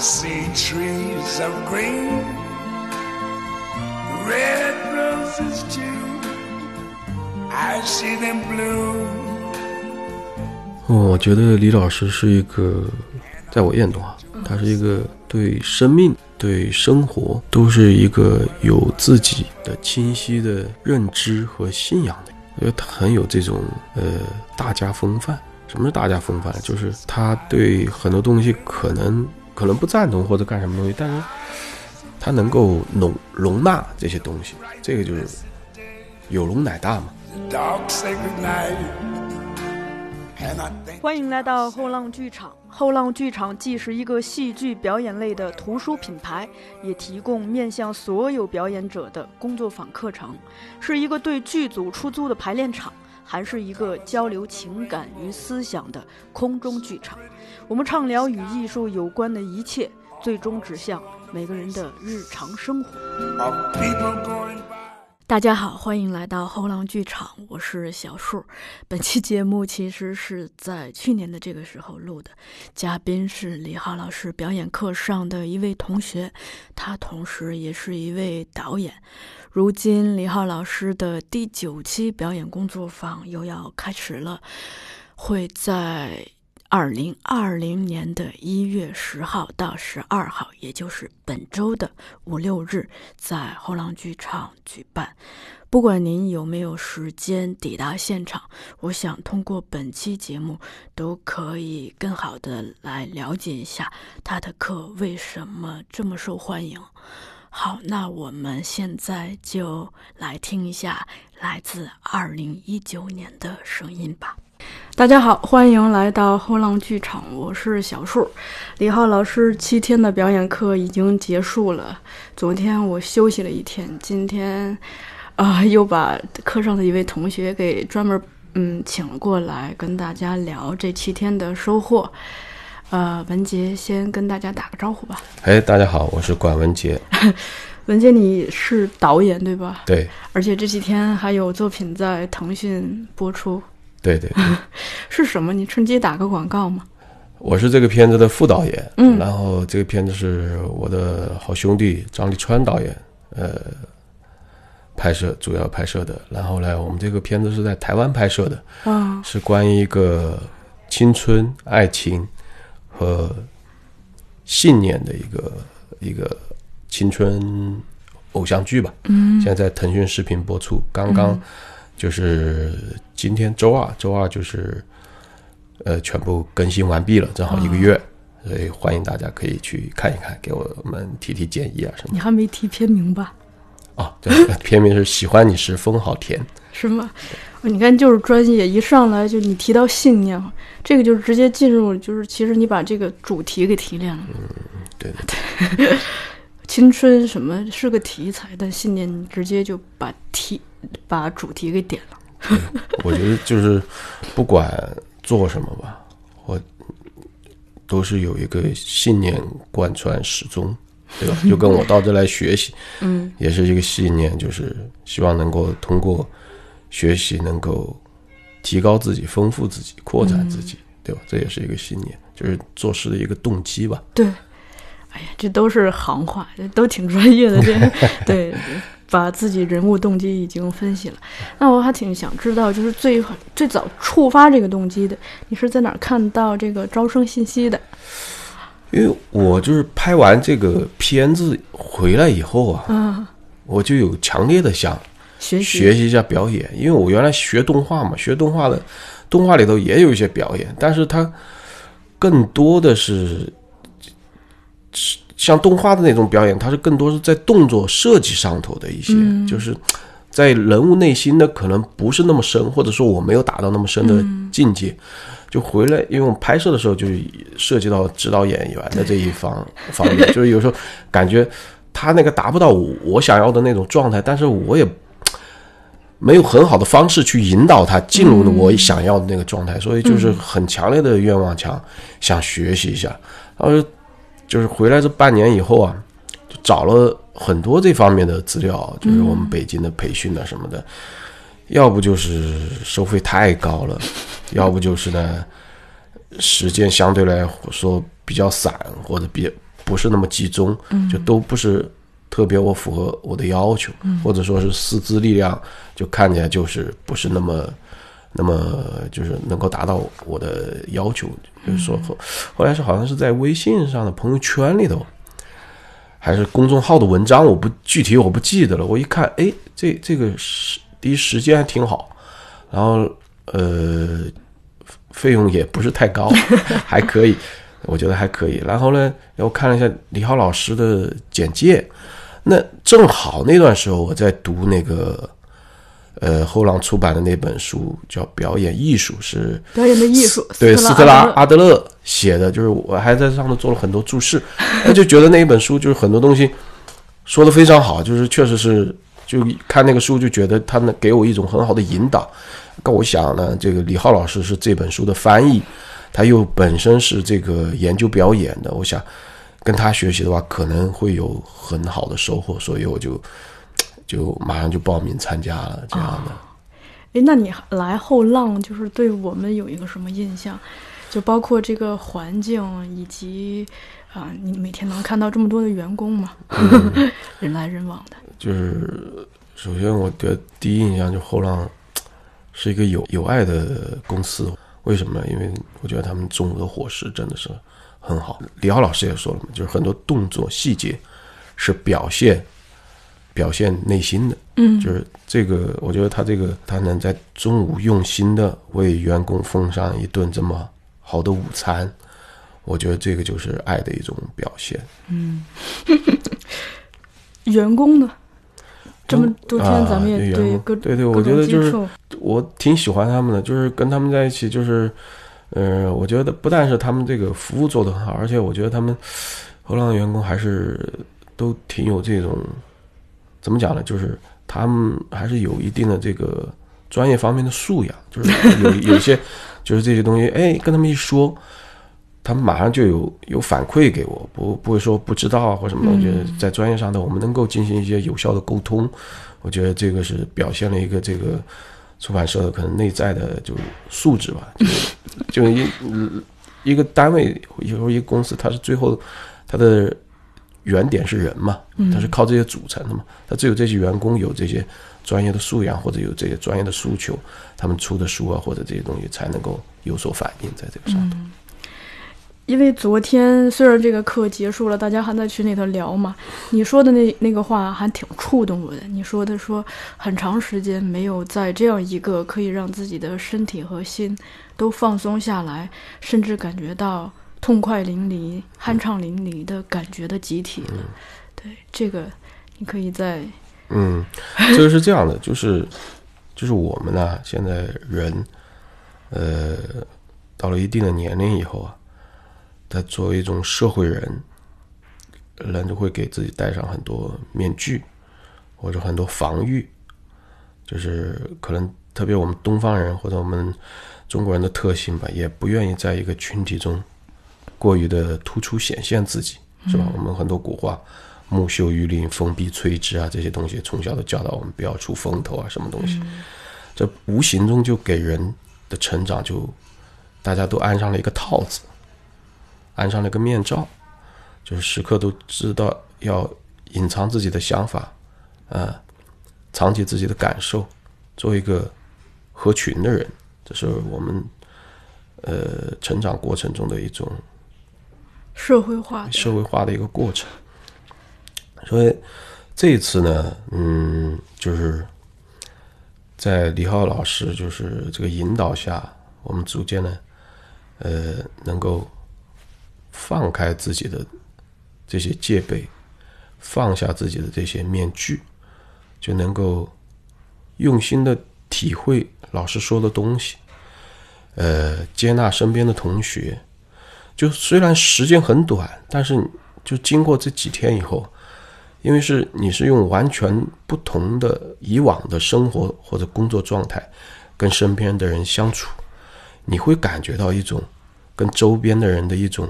See trees of green, red roses too. I see them bloom. 嗯，我觉得李老师是一个，在我眼中啊，他是一个对生命、对生活都是一个有自己的清晰的认知和信仰的。我觉得他很有这种呃大家风范。什么是大家风范？就是他对很多东西可能可能不赞同或者干什么东西，但是他能够容容纳这些东西，这个就是有容乃大嘛。欢迎来到后浪剧场。后浪剧场既是一个戏剧表演类的图书品牌，也提供面向所有表演者的工作坊课程，是一个对剧组出租的排练场，还是一个交流情感与思想的空中剧场。我们畅聊与艺术有关的一切，最终指向每个人的日常生活。大家好，欢迎来到后浪剧场，我是小树。本期节目其实是在去年的这个时候录的，嘉宾是李浩老师表演课上的一位同学，他同时也是一位导演。如今，李浩老师的第九期表演工作坊又要开始了，会在二零二零年的一月十号到十二号，也就是本周的五六日，在后浪剧场举办。不管您有没有时间抵达现场，我想通过本期节目都可以更好的来了解一下他的课为什么这么受欢迎。好，那我们现在就来听一下来自二零一九年的声音吧。大家好，欢迎来到后浪剧场，我是小树。李浩老师七天的表演课已经结束了，昨天我休息了一天，今天啊、又把课上的一位同学给专门嗯请了过来，跟大家聊这七天的收获。呃，文杰先跟大家打个招呼吧。哎，大家好，我是管文杰。文杰，你是导演对吧？对，而且这几天还有作品在腾讯播出，对对对，是什么？你趁机打个广告吗？我是这个片子的副导演。嗯然后这个片子是我的好兄弟张立川导演，呃，拍摄主要拍摄的。然后呢，我们这个片子是在台湾拍摄的，啊，是关于一个青春、爱情和信念的一个一个青春偶像剧吧。嗯现在在腾讯视频播出，刚刚就是今天周二，周二就是呃全部更新完毕了，正好一个月，所以欢迎大家可以去看一看，给我们提提建议啊什么你还没提片名吧？的。哦，对，片名是《喜欢你时风好甜 》。是吗？哦你看，就是专业，一上来就你提到信念，这个就是直接进入，就是其实你把这个主题给提炼了。嗯对对 青春什么是个题材，但信念直接就把题把主题给点了。我觉得就是不管做什么吧，我都是有一个信念贯穿始终，对吧？就跟我到这来学习，嗯，也是一个信念，就是希望能够通过学习能够提高自己、丰富自己、扩展自己，对吧？这也是一个信念，就是做事的一个动机吧。对。哎呀，这都是行话，这都挺专业的。这对，把自己人物动机已经分析了。那我还挺想知道，就是最最早触发这个动机的，你是在哪儿看到这个招生信息的？因为我就是拍完这个片子回来以后啊，啊，我就有强烈的想学习学习一下表演，因为我原来学动画嘛，学动画的，动画里头也有一些表演，但是它更多的是是像动画的那种表演，它是更多是在动作设计上头的一些，就是在人物内心的可能不是那么深，或者说我没有达到那么深的境界。就回来，因为我们拍摄的时候就涉及到指导演员的这一方方面，就是有时候感觉他那个达不到我我想要的那种状态，但是我也没有很好的方式去引导他进入了我想要的那个状态，所以就是很强烈的愿望强，想学习一下。然后就是回来这半年以后啊，就找了很多这方面的资料，就是我们北京的培训啊什么的，要不就是收费太高了，要不就是呢时间相对来说比较散或者比较不是那么集中，就都不是特别我符合我的要求，或者说是师资力量就看起来就是不是那么那么就是能够达到我的要求，就是说后后来是好像是在微信上的朋友圈里头。还是公众号的文章，我不具体我不记得了。我一看，哎，这这个时第一时间还挺好，然后呃，费用也不是太高，还可以，我觉得还可以。然后呢，我看了一下李浩老师的简介，那正好那段时候我在读那个。呃，后浪出版的那本书叫《表演艺术》，是表演的艺术。对，斯特拉阿德勒写的，就是我还在上面做了很多注释，他就觉得那一本书就是很多东西说的非常好，就是确实是就看那个书就觉得他能给我一种很好的引导。那我想呢，这个李浩老师是这本书的翻译，他又本身是这个研究表演的，我想跟他学习的话，可能会有很好的收获，所以我就。就马上就报名参加了，这样的。哎，那你来后浪，就是对我们有一个什么印象？就包括这个环境，以及啊，你每天能看到这么多的员工嘛，人来人往的。就是首先，我的第一印象就后浪是一个有有爱的公司。为什么？因为我觉得他们中午的伙食真的是很好。李浩老师也说了嘛，就是很多动作细节是表现。表现内心的，嗯，就是这个，我觉得他这个，他能在中午用心的为员工奉上一顿这么好的午餐，我觉得这个就是爱的一种表现。嗯，员工呢？这么多天咱们也对各对对，我觉得就是我挺喜欢他们的，就是跟他们在一起，就是，呃，我觉得不但是他们这个服务做得很好，而且我觉得他们荷兰的员工还是都挺有这种。怎么讲呢？就是他们还是有一定的这个专业方面的素养，就是 有有一些，就是这些东西，哎，跟他们一说，他们马上就有有反馈给我，不不会说不知道啊或什么。我觉得在专业上的我们能够进行一些有效的沟通，我觉得这个是表现了一个这个出版社的可能内在的就素质吧。就 就一一个单位，有时候一个公司，它是最后它的。原点是人嘛，它是靠这些组成的嘛，它只有这些员工有这些专业的素养或者有这些专业的诉求，他们出的书啊或者这些东西才能够有所反应在这个上头。因为昨天虽然这个课结束了，大家还在群里头聊嘛，你说的那那个话还挺触动我的。你说的说很长时间没有在这样一个可以让自己的身体和心都放松下来，甚至感觉到。痛快淋漓、酣畅淋漓的感觉的集体了，对这个，你可以在嗯，这个是这样的，就是就是我们呢，现在人，呃，到了一定的年龄以后啊，他作为一种社会人，人就会给自己戴上很多面具，或者很多防御，就是可能特别我们东方人或者我们中国人的特性吧，也不愿意在一个群体中。过于的突出显现自己，是吧？我们很多古话，“木秀于林，风必摧之”啊，这些东西从小都教导我们不要出风头啊，什么东西？这无形中就给人的成长就，大家都安上了一个套子，安上了一个面罩，就是时刻都知道要隐藏自己的想法，啊，藏起自己的感受，做一个合群的人，这是我们呃成长过程中的一种。社会化，社会化的一个过程。所以这一次呢，嗯，就是在李浩老师就是这个引导下，我们逐渐呢，呃，能够放开自己的这些戒备，放下自己的这些面具，就能够用心的体会老师说的东西，呃，接纳身边的同学。就虽然时间很短，但是就经过这几天以后，因为是你是用完全不同的以往的生活或者工作状态跟身边的人相处，你会感觉到一种跟周边的人的一种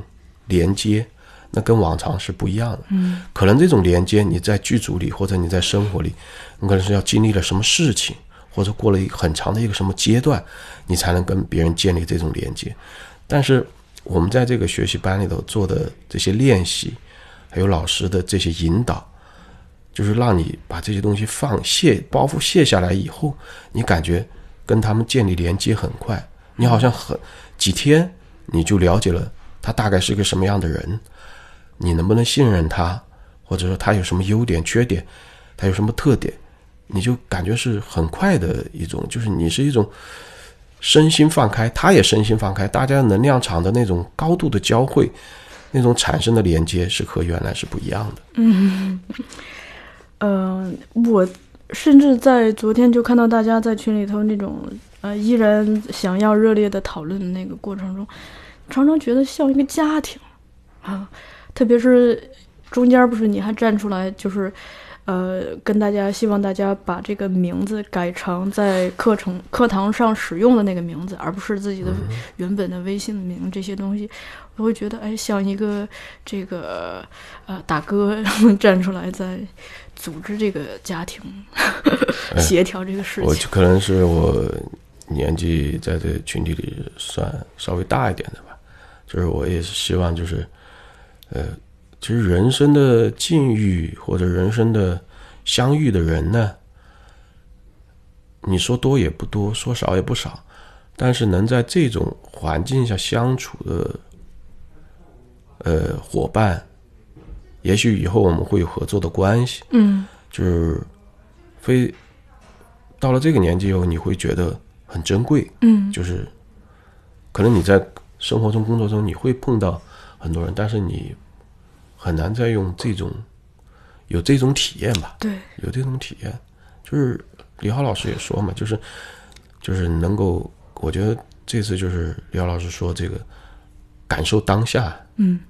连接，那跟往常是不一样的。嗯，可能这种连接你在剧组里或者你在生活里，你可能是要经历了什么事情，或者过了一个很长的一个什么阶段，你才能跟别人建立这种连接，但是。我们在这个学习班里头做的这些练习，还有老师的这些引导，就是让你把这些东西放卸包袱卸下来以后，你感觉跟他们建立连接很快，你好像很几天你就了解了他大概是个什么样的人，你能不能信任他，或者说他有什么优点缺点，他有什么特点，你就感觉是很快的一种，就是你是一种。身心放开，他也身心放开，大家能量场的那种高度的交汇，那种产生的连接是和原来是不一样的。嗯，呃，我甚至在昨天就看到大家在群里头那种呃依然想要热烈的讨论的那个过程中，常常觉得像一个家庭啊，特别是中间不是你还站出来就是。呃，跟大家希望大家把这个名字改成在课程课堂上使用的那个名字，而不是自己的原本的微信名。这些东西，我会觉得，哎，像一个这个呃大哥 站出来在组织这个家庭，协调这个事情。我可能是我年纪在这群体里算稍微大一点的吧，就是我也是希望就是，呃。其实人生的境遇或者人生的相遇的人呢，你说多也不多，说少也不少，但是能在这种环境下相处的，呃，伙伴，也许以后我们会有合作的关系。嗯，就是非到了这个年纪以后，你会觉得很珍贵。嗯，就是可能你在生活中、工作中你会碰到很多人，但是你。很难再用这种有这种体验吧？对，有这种体验，就是李浩老师也说嘛，就是就是能够，我觉得这次就是李浩老师说这个感受当下，嗯，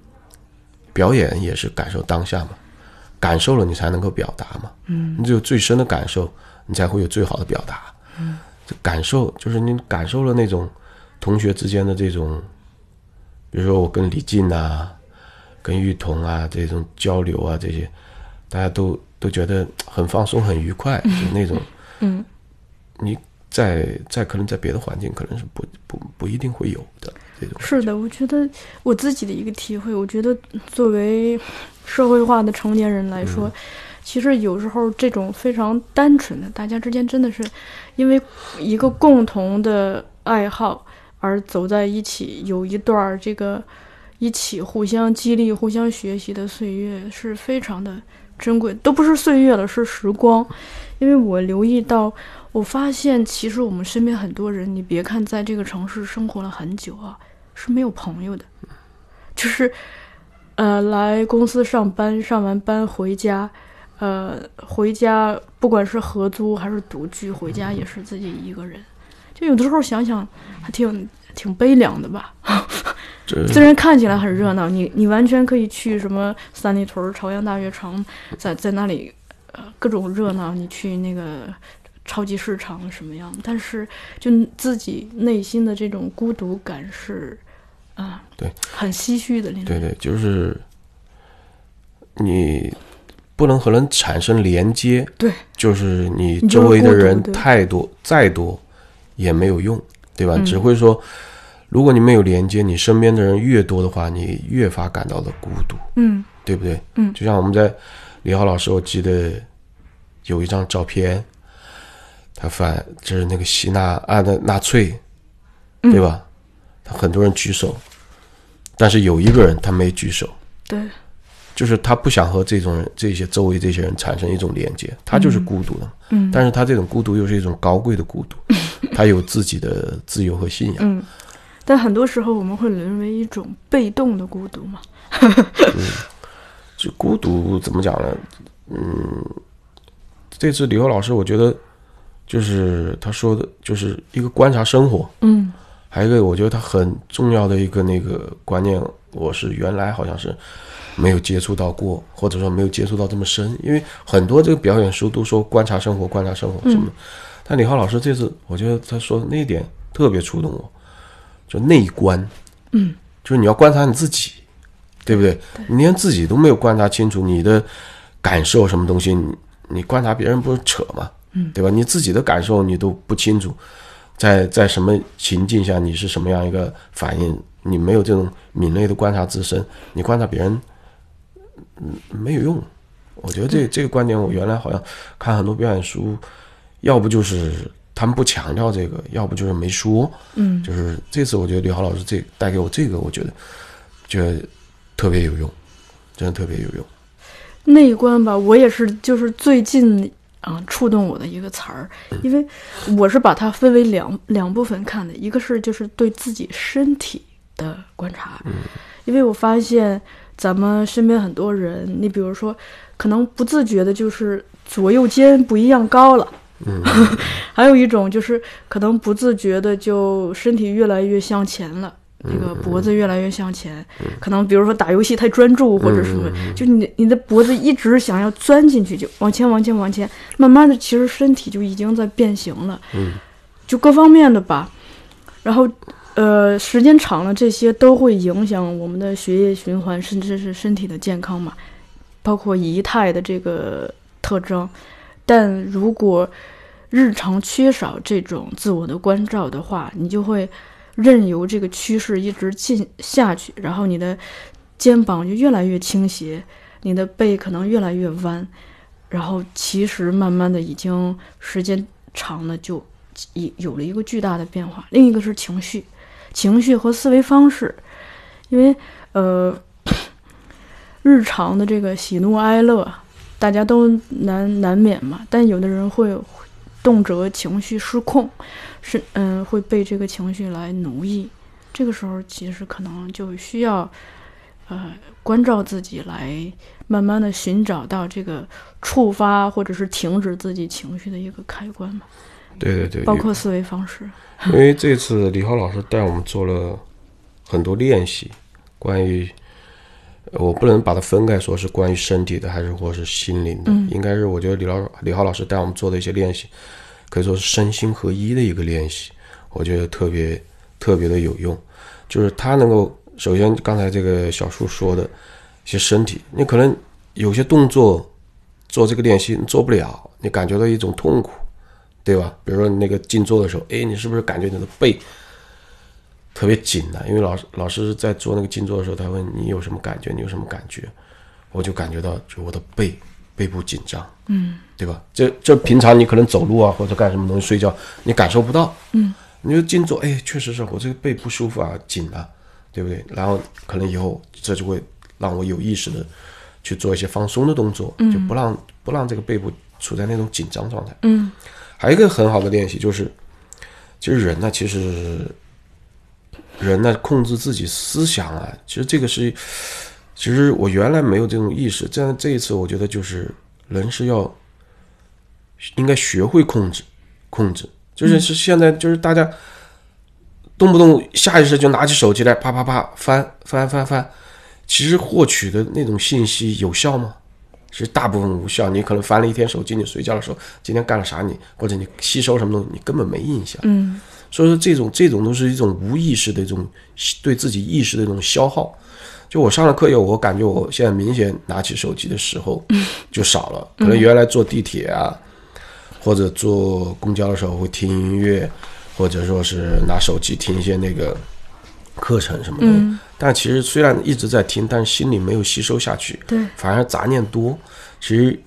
表演也是感受当下嘛，感受了你才能够表达嘛，嗯，你只有最深的感受，你才会有最好的表达，嗯，感受就是你感受了那种同学之间的这种，比如说我跟李静呐。跟玉彤啊这种交流啊这些，大家都都觉得很放松很愉快，就那种，嗯，你在在可能在别的环境可能是不不不一定会有的这种。是的，我觉得我自己的一个体会，我觉得作为社会化的成年人来说，其实有时候这种非常单纯的，大家之间真的是因为一个共同的爱好而走在一起，有一段这个。一起互相激励、互相学习的岁月是非常的珍贵，都不是岁月了，是时光。因为我留意到，我发现其实我们身边很多人，你别看在这个城市生活了很久啊，是没有朋友的，就是，呃，来公司上班，上完班回家，呃，回家不管是合租还是独居，回家也是自己一个人，就有的时候想想还挺挺悲凉的吧。虽然看起来很热闹，你你完全可以去什么三里屯、朝阳大悦城，在在那里，呃，各种热闹。你去那个超级市场什么样？但是就自己内心的这种孤独感是，啊，对，很唏嘘的。对对，就是你不能和人产生连接，对，就是你周围的人太多，再多也没有用，对吧？只会说。如果你没有连接，你身边的人越多的话，你越发感到的孤独，嗯，对不对？嗯，就像我们在李浩老师，我记得有一张照片，他反就是那个希纳啊，那纳粹，对吧？他很多人举手，但是有一个人他没举手，对，就是他不想和这种人、这些周围这些人产生一种连接，他就是孤独的，嗯，但是他这种孤独又是一种高贵的孤独，他有自己的自由和信仰，嗯。但很多时候我们会沦为一种被动的孤独嘛？嗯，就孤独怎么讲呢？嗯，这次李浩老师，我觉得就是他说的，就是一个观察生活。嗯，还有一个我觉得他很重要的一个那个观念，我是原来好像是没有接触到过，或者说没有接触到这么深。因为很多这个表演书都说观察生活，观察生活什么。但李浩老师这次，我觉得他说的那一点特别触动我。就内观，嗯，就是你要观察你自己，对不对？你连自己都没有观察清楚，你的感受什么东西，你你观察别人不是扯吗？嗯，对吧？你自己的感受你都不清楚，在在什么情境下你是什么样一个反应？你没有这种敏锐的观察自身，你观察别人，嗯没有用。我觉得这这个观点，我原来好像看很多表演书，要不就是他们不强调这个，要不就是没说。嗯，就是这次我觉得李浩老师这带给我这个，我觉得觉得特别有用，真的特别有用。那一关吧，我也是，就是最近啊触动我的一个词儿，因为我是把它分为两两部分看的，一个是就是对自己身体的观察，因为我发现咱们身边很多人，你比如说，可能不自觉的就是左右肩不一样高了。嗯。还有一种就是可能不自觉的就身体越来越向前了，那个脖子越来越向前，可能比如说打游戏太专注或者什么，就你你的脖子一直想要钻进去，就往前往前往前，慢慢的其实身体就已经在变形了，嗯。就各方面的吧，然后。呃，时间长了，这些都会影响我们的血液循环，甚至是身体的健康嘛，包括仪态的这个特征。但如果日常缺少这种自我的关照的话，你就会任由这个趋势一直进下去，然后你的肩膀就越来越倾斜，你的背可能越来越弯，然后其实慢慢的已经时间长了就已有了一个巨大的变化。另一个是情绪，情绪和思维方式，因为呃日常的这个喜怒哀乐。大家都难难免嘛，但有的人会动辄情绪失控，是嗯会被这个情绪来奴役。这个时候其实可能就需要呃关照自己，来慢慢的寻找到这个触发或者是停止自己情绪的一个开关嘛。对对对，包括思维方式。因为这次李浩老师带我们做了很多练习，关于。我不能把它分开说，是关于身体的，还是或是心灵的？应该是我觉得李老李浩老师带我们做的一些练习，可以说是身心合一的一个练习，我觉得特别特别的有用。就是他能够首先刚才这个小树说的一些身体，你可能有些动作做这个练习你做不了，你感觉到一种痛苦，对吧？比如说你那个静坐的时候，哎，你是不是感觉你的背？特别紧的，因为老师老师在做那个静坐的时候，他问你有什么感觉，你有什么感觉，我就感觉到就我的背背部紧张，嗯，对吧？这这平常你可能走路啊或者干什么东西睡觉，你感受不到，嗯，你就静坐，哎，确实是我这个背不舒服啊，紧了，对不对？然后可能以后这就会让我有意识的去做一些放松的动作，就不让不让这个背部处在那种紧张状态，嗯，还有一个很好的练习就是，其实人呢，其实。人呢，控制自己思想啊，其实这个是，其实我原来没有这种意识，这样这一次我觉得就是人是要应该学会控制，控制，就是是现在就是大家动不动下意识就拿起手机来啪啪啪翻翻翻翻，其实获取的那种信息有效吗？其实大部分无效，你可能翻了一天手机，你睡觉的时候今天干了啥你或者你吸收什么东西，你根本没印象。嗯。所以说，这种这种都是一种无意识的一种对自己意识的一种消耗。就我上了课以后，我感觉我现在明显拿起手机的时候 就少了。可能原来坐地铁啊，或者坐公交的时候会听音乐，或者说是拿手机听一些那个课程什么的。但其实虽然一直在听，但是心里没有吸收下去，对，反而杂念多，其实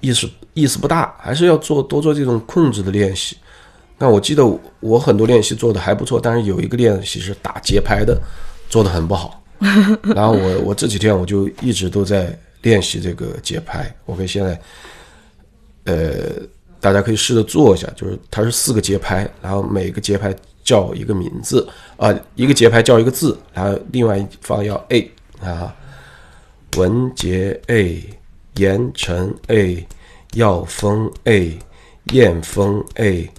意思意思不大。还是要做多做这种控制的练习。那我记得我很多练习做的还不错，但是有一个练习是打节拍的，做的很不好。然后我我这几天我就一直都在练习这个节拍。我可以现在，呃，大家可以试着做一下，就是它是四个节拍，然后每个节拍叫一个名字啊，一个节拍叫一个字，然后另外一方要 A 啊，文杰 A，严晨 A，耀峰 A，燕峰 A。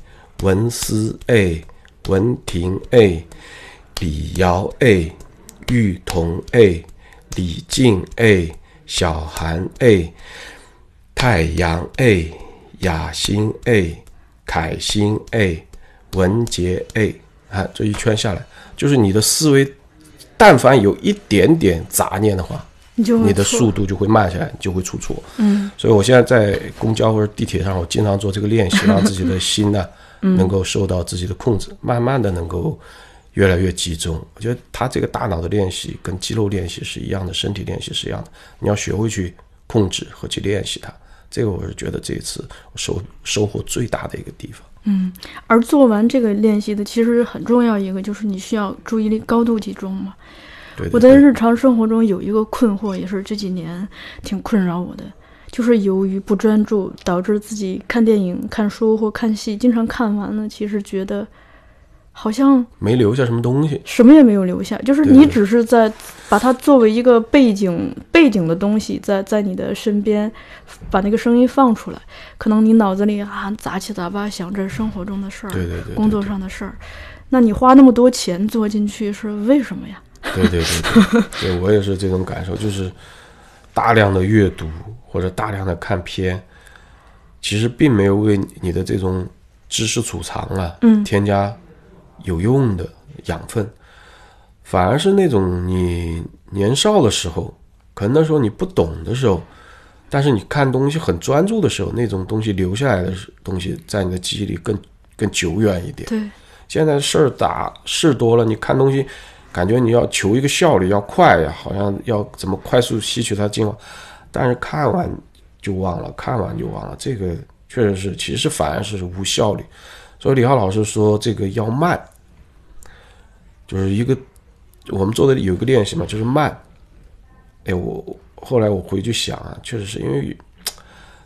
文思 A，文婷 A，李瑶 A，玉彤 A，李静 A，小韩 A，太阳 A，雅欣 A，凯欣 A，文杰 A，啊，这一圈下来，就是你的思维，但凡有一点点杂念的话，你的速度就会慢下来，就会出错。嗯，所以我现在在公交或者地铁上，我经常做这个练习，让自己的心呢。能够受到自己的控制，慢慢的能够越来越集中。我觉得他这个大脑的练习跟肌肉练习是一样的，身体练习是一样的。你要学会去控制和去练习它。这个我是觉得这一次收收获最大的一个地方。嗯，而做完这个练习的，其实很重要一个就是你需要注意力高度集中嘛。对对我在日常生活中有一个困惑，也是这几年挺困扰我的，就是由于不专注，导致自己看电影、看书或看戏，经常看完了，其实觉得好像没留下什么东西。什么也没有留下，就是你只是在把它作为一个背景背景的东西，在在你的身边，把那个声音放出来，可能你脑子里啊杂七杂八想着生活中的事儿，对对对对工作上的事儿，那你花那么多钱做进去是为什么呀？对对对对，对我也是这种感受，就是大量的阅读或者大量的看片，其实并没有为你的这种知识储藏啊，嗯添加有用的养分，反而是那种你年少的时候，可能那时候你不懂的时候，但是你看东西很专注的时候，那种东西留下来的东西，在你的记忆里更更久远一点。对，现在事儿大事多了，你看东西，感觉你要求一个效率，要快呀，好像要怎么快速吸取它精华，但是看完就忘了，看完就忘了，这个确实是，其实反而是无效率。所以李浩老师说这个要慢，就是一个我们做的有一个练习嘛，就是慢。哎，我后来我回去想啊，确实是因为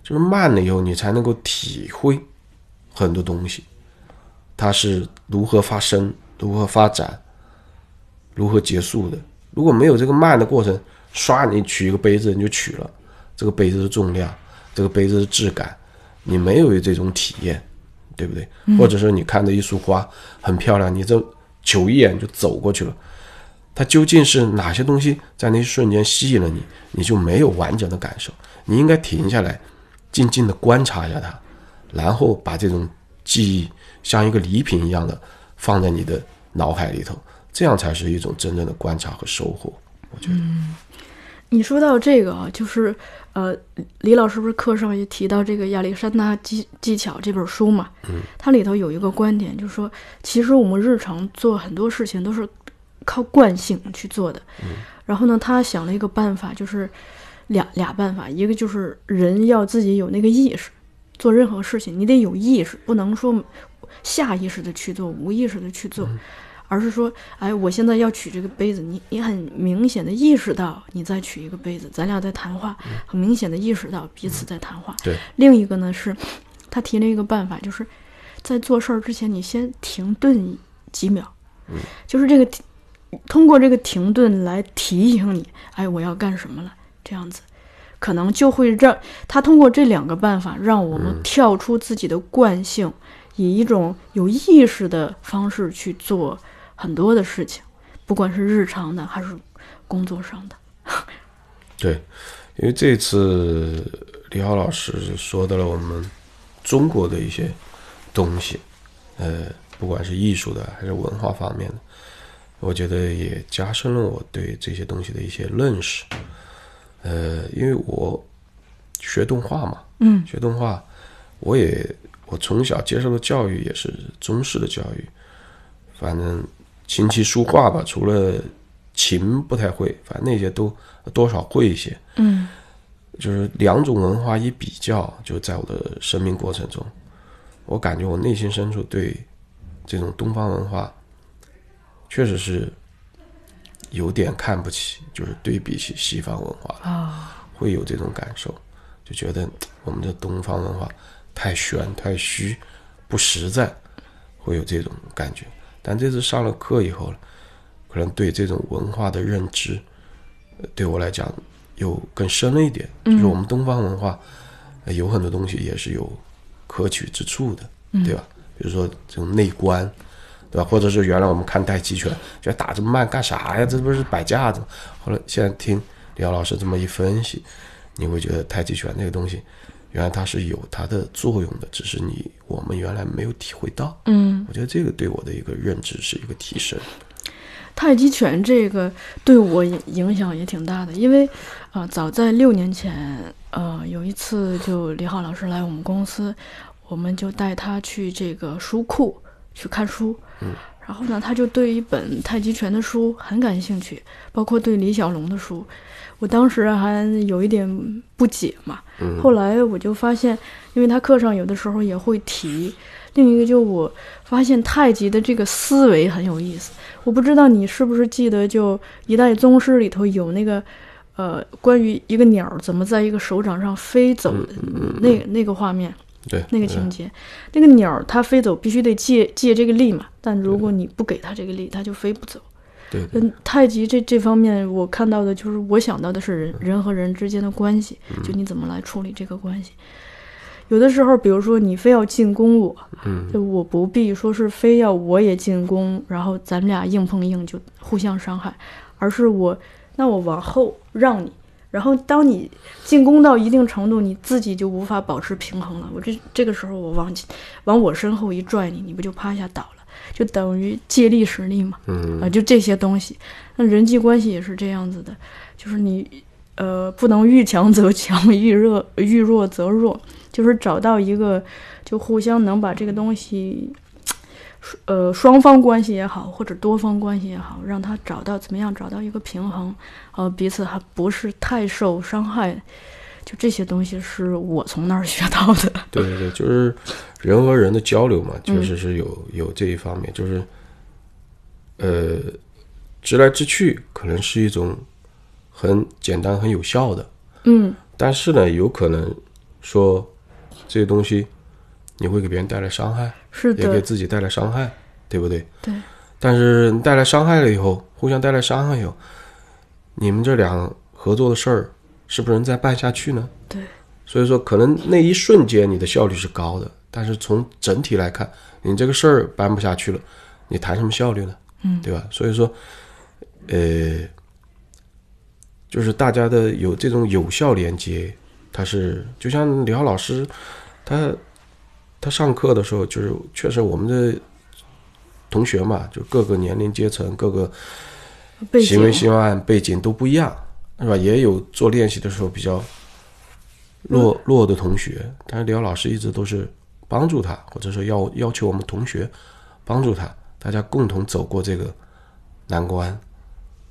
就是慢了以后，你才能够体会很多东西。它是如何发生、如何发展、如何结束的。如果没有这个慢的过程，唰，你取一个杯子你就取了，这个杯子的重量，这个杯子的质感，你没有这种体验，对不对？或者说你看的一束花很漂亮，你这瞅一眼就走过去了，它究竟是哪些东西在那一瞬间吸引了你，你就没有完整的感受。你应该停下来，静静的观察一下它，然后把这种记忆像一个礼品一样的放在你的脑海里头，这样才是一种真正的观察和收获。我觉得，你说到这个啊，就是呃，李老师不是课上也提到这个亚历山大技技巧这本书嘛？嗯，它里头有一个观点，就是说，其实我们日常做很多事情都是靠惯性去做的。嗯，然后呢，他想了一个办法，就是俩俩办法，一个就是人要自己有那个意识，做任何事情你得有意识，不能说下意识的去做，无意识的去做。而是说，哎，我现在要取这个杯子，你你很明显的意识到你在取一个杯子，咱俩在谈话，很明显的意识到彼此在谈话。对，另一个呢是，他提了一个办法，就是在做事儿之前，你先停顿几秒，就是这个停通过这个停顿来提醒你，哎，我要干什么了，这样子，可能就会让他通过这两个办法，让我们跳出自己的惯性，以一种有意识的方式去做很多的事情，不管是日常的还是工作上的。对，因为这次李浩老师说到了我们中国的一些东西，呃，不管是艺术的还是文化方面的，我觉得也加深了我对这些东西的一些认识。呃，因为我学动画嘛，嗯，学动画，我也我从小接受的教育也是中式的教育，反正琴棋书画吧，除了琴不太会，反正那些都多少会一些。嗯就是两种文化一比较，就在我的生命过程中，我感觉我内心深处对这种东方文化确实是有点看不起，就是对比起西方文化会有这种感受，就觉得我们的东方文化太玄太虚，不实在，会有这种感觉。但这次上了课以后，可能对这种文化的认知，呃对我来讲又更深了一点。就是我们东方文化、呃有很多东西也是有可取之处的，对吧？比如说这种内观，对吧？或者是原来我们看太极拳，觉得打这么慢干啥呀？这不是摆架子吗？后来现在听李敖老师这么一分析，你会觉得太极拳这个东西，原来它是有它的作用的，只是你我们原来没有体会到。嗯，我觉得这个对我的一个认知是一个提升。太极拳这个对我影影响也挺大的，因为啊、呃早在六年前，呃，有一次就李浩老师来我们公司，我们就带他去这个书库去看书，然后呢，他就对一本太极拳的书很感兴趣，包括对李小龙的书。我当时还有一点不解嘛，嗯后来我就发现，因为他课上有的时候也会提。另一个就我发现太极的这个思维很有意思，我不知道你是不是记得，就《一代宗师》里头有那个，呃，关于一个鸟怎么在一个手掌上飞走的那那个画面。对那个情节，那个鸟儿它飞走必须得借借这个力嘛，但如果你不给它这个力，它就飞不走。对对。嗯，太极这这方面我看到的就是我想到的是人人和人之间的关系，就你怎么来处理这个关系。有的时候，比如说你非要进攻我，嗯。就我不必说是非要我也进攻，然后咱们俩硬碰硬就互相伤害，而是我那我往后让你，然后当你进攻到一定程度，你自己就无法保持平衡了。我这这个时候我往往我身后一拽你，你不就趴下倒了？就等于借力使力嘛。嗯啊，就这些东西。那人际关系也是这样子的，就是你呃不能遇强则强，遇弱遇弱则弱，就是找到一个就互相能把这个东西。呃，双方关系也好，或者多方关系也好，让他找到怎么样找到一个平衡，呃，彼此还不是太受伤害，就这些东西是我从那儿 学到的。对对对，就是人和人的交流嘛，确嗯实是有有这一方面，就是呃，直来直去可能是一种很简单、很有效的，嗯，但是呢，有可能说这些东西你会给别人带来伤害，是也给，自己带来伤害，对不对？对，但是你带来伤害了以后，互相带来伤害以后，你们这俩合作的事儿是不是能再办下去呢？对，所以说，可能那一瞬间你的效率是高的，但是从整体来看，你这个事儿办不下去了，你谈什么效率呢？嗯，对吧？所以说，呃，就是大家的有这种有效连接，它是就像李浩老师，他他上课的时候，就是确实我们的同学嘛，就各个年龄阶层、各个行为习惯背景都不一样，是吧？也有做练习的时候比较弱弱的同学，但是李奥老师一直都是帮助他，或者说要要求我们同学帮助他，大家共同走过这个难关，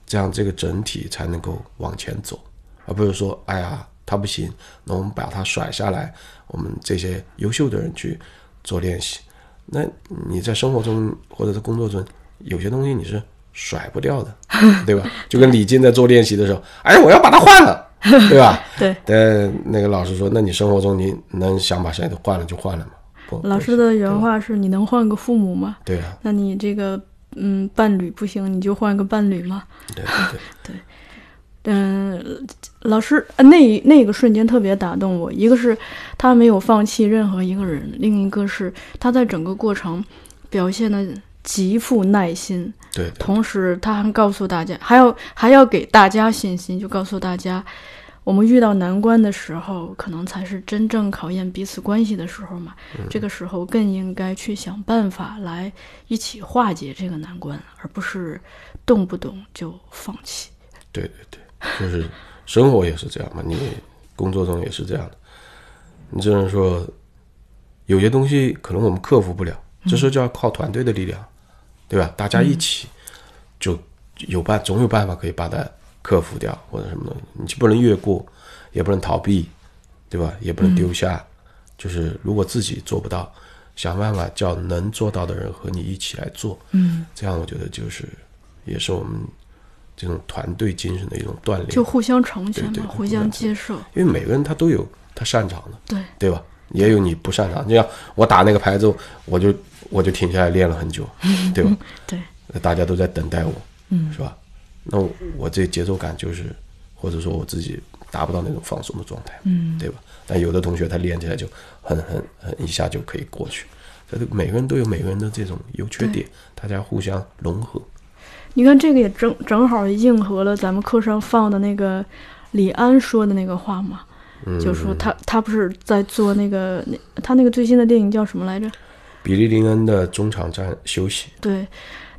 这样这个整体才能够往前走，而不是说哎呀他不行，那我们把他甩下来，我们这些优秀的人去做练习。那你在生活中或者在工作中，有些东西你是甩不掉的，对吧？就跟李静在做练习的时候，哎，我要把它换了，对吧？对。但那个老师说，那你生活中你能想把谁都换了就换了吗？不老师的原话是：“你能换个父母吗？对啊，那你这个嗯伴侣不行，你就换个伴侣嘛。对对对，嗯，老师呃那那个瞬间特别打动我，一个是他没有放弃任何一个人，另一个是他在整个过程表现的极富耐心，对对同时他还告诉大家，还要还要给大家信心，就告诉大家，我们遇到难关的时候，可能才是真正考验彼此关系的时候嘛。这个时候更应该去想办法来一起化解这个难关，而不是动不动就放弃。对对对，就是生活也是这样嘛，你工作中也是这样的。你只能说，有些东西可能我们克服不了，这时候就要靠团队的力量，对吧？大家一起就有办，总有办法可以把它克服掉，或者什么东西，你就不能越过，也不能逃避，对吧？也不能丢下。就是如果自己做不到，想办法叫能做到的人和你一起来做，嗯，这样我觉得就是也是我们这种团队精神的一种锻炼。就互相成全嘛，对对对互相接受。因为每个人他都有他擅长的，对，对吧？也有你不擅长。就像我打那个牌之后，我就我就停下来练了很久，对吧？对，大家都在等待我，嗯是吧？那我我这节奏感就是，或者说我自己达不到那种放松的状态，嗯，对吧？但有的同学他练起来就很很很一下就可以过去。这个每个人都有每个人的这种优缺点，大家互相融合。你看这个也正正好应和了咱们课上放的那个李安说的那个话嘛，嗯，就说他他不是在做那个那他那个最新的电影叫什么来着？比利林恩的中场站休息，对，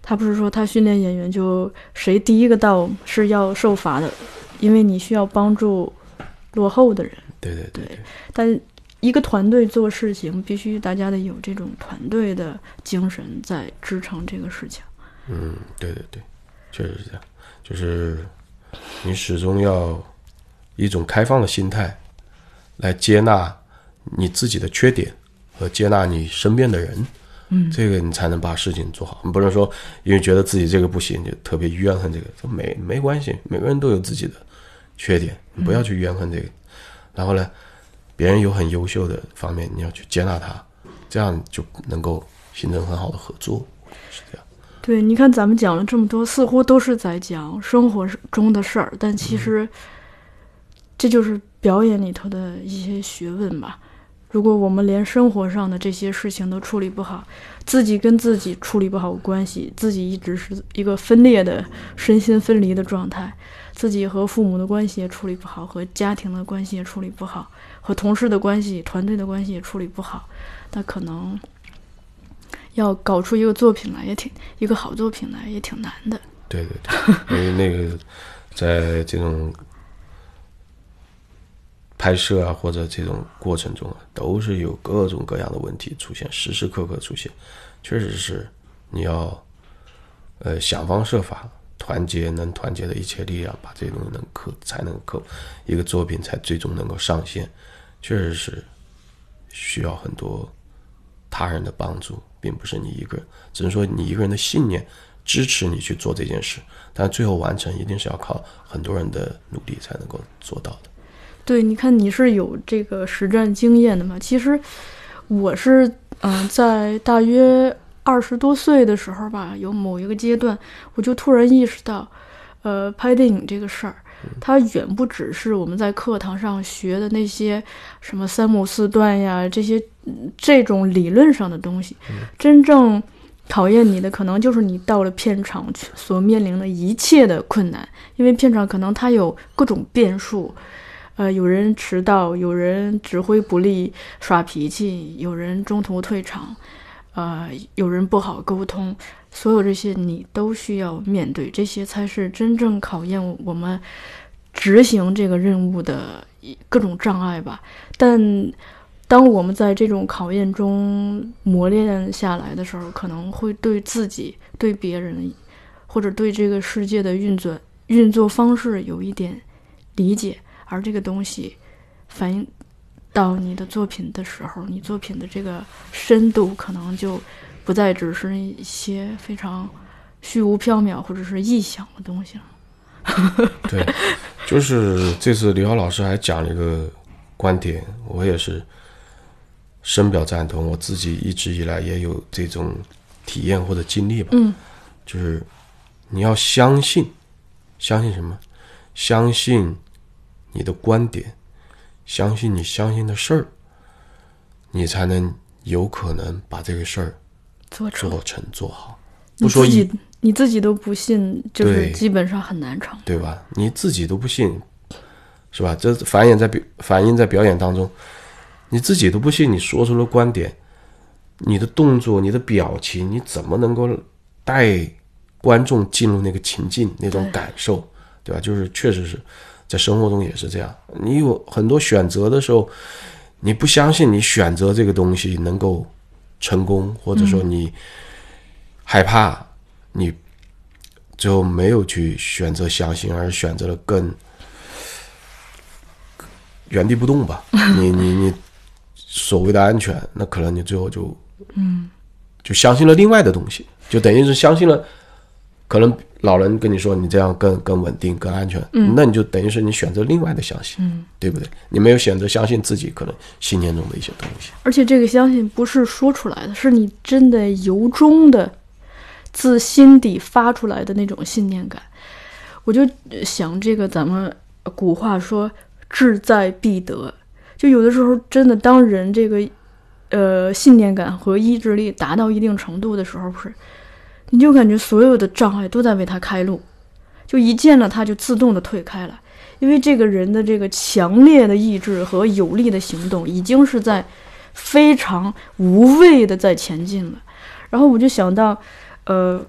他不是说他训练演员就谁第一个到是要受罚的，因为你需要帮助落后的人。对对对对，但一个团队做事情，必须大家得有这种团队的精神在支撑这个事情。嗯，对对对，确实是这样，就是你始终要一种开放的心态来接纳你自己的缺点和接纳你身边的人。嗯，这个你才能把事情做好。你不能说因为觉得自己这个不行就特别怨恨这个，这没没关系，每个人都有自己的缺点，你不要去怨恨这个。然后呢，别人有很优秀的方面，你要去接纳他，这样就能够形成很好的合作，是这样。对，你看咱们讲了这么多，似乎都是在讲生活中的事儿，但其实这就是表演里头的一些学问吧。如果我们连生活上的这些事情都处理不好，自己跟自己处理不好关系，自己一直是一个分裂的、身心分离的状态，自己和父母的关系也处理不好，和家庭的关系也处理不好，和同事的关系、团队的关系也处理不好，那可能要搞出一个作品来也挺一个好作品来也挺难的。对对对，因为那个在这种拍摄啊或者这种过程中啊，都是有各种各样的问题出现，时时刻刻出现，确实是你要呃想方设法团结能团结的一切力量，把这些东西能克才能克一个作品才最终能够上线，确实是需要很多他人的帮助，并不是你一个人，只能说你一个人的信念支持你去做这件事，但最后完成一定是要靠很多人的努力才能够做到的。对，你看你是有这个实战经验的嘛？其实我是嗯、呃在大约二十多岁的时候吧，有某一个阶段，我就突然意识到，呃，拍电影这个事儿，它远不只是我们在课堂上学的那些什么三亩四段呀，这些嗯这种理论上的东西，真正考验你的，可能就是你到了片场去所面临的一切的困难，因为片场可能它有各种变数。呃，有人迟到，有人指挥不力、耍脾气，有人中途退场，呃，有人不好沟通，所有这些你都需要面对，这些才是真正考验我们执行这个任务的一各种障碍吧。但当我们在这种考验中磨练下来的时候，可能会对自己、对别人，或者对这个世界的运作运作方式有一点理解。而这个东西反映到你的作品的时候，你作品的这个深度可能就不再只是一些非常虚无缥缈或者是臆想的东西了。对，就是这次李浩老师还讲了一个观点，我也是深表赞同。我自己一直以来也有这种体验或者经历吧，嗯，就是你要相信，相信什么？相信你的观点，相信你相信的事儿，你才能有可能把这个事儿做成做成做好。不说一自己你自己都不信，就是基本上很难成。对吧？你自己都不信，是吧？这反映在表反映在表演当中，你自己都不信，你说出了观点，你的动作、你的表情，你怎么能够带观众进入那个情境、那种感受，对吧？就是确实是在生活中也是这样，你有很多选择的时候，你不相信你选择这个东西能够成功，或者说你害怕你最后没有去选择相信，而选择了更原地不动吧。你你你所谓的安全，那可能你最后就嗯，就相信了另外的东西，就等于是相信了。可能老人跟你说你这样更更稳定、更安全，嗯，那你就等于是你选择另外的相信，嗯，对不对？你没有选择相信自己可能信念中的一些东西，而且这个相信不是说出来的，是你真的由衷的自心底发出来的那种信念感。我就呃想，这个咱们古话说“志在必得”，就有的时候真的，当人这个呃信念感和意志力达到一定程度的时候，不是，你就感觉所有的障碍都在为他开路，就一见了他就自动的退开了。因为这个人的这个强烈的意志和有力的行动，已经是在非常无畏的在前进了。然后我就想到，呃，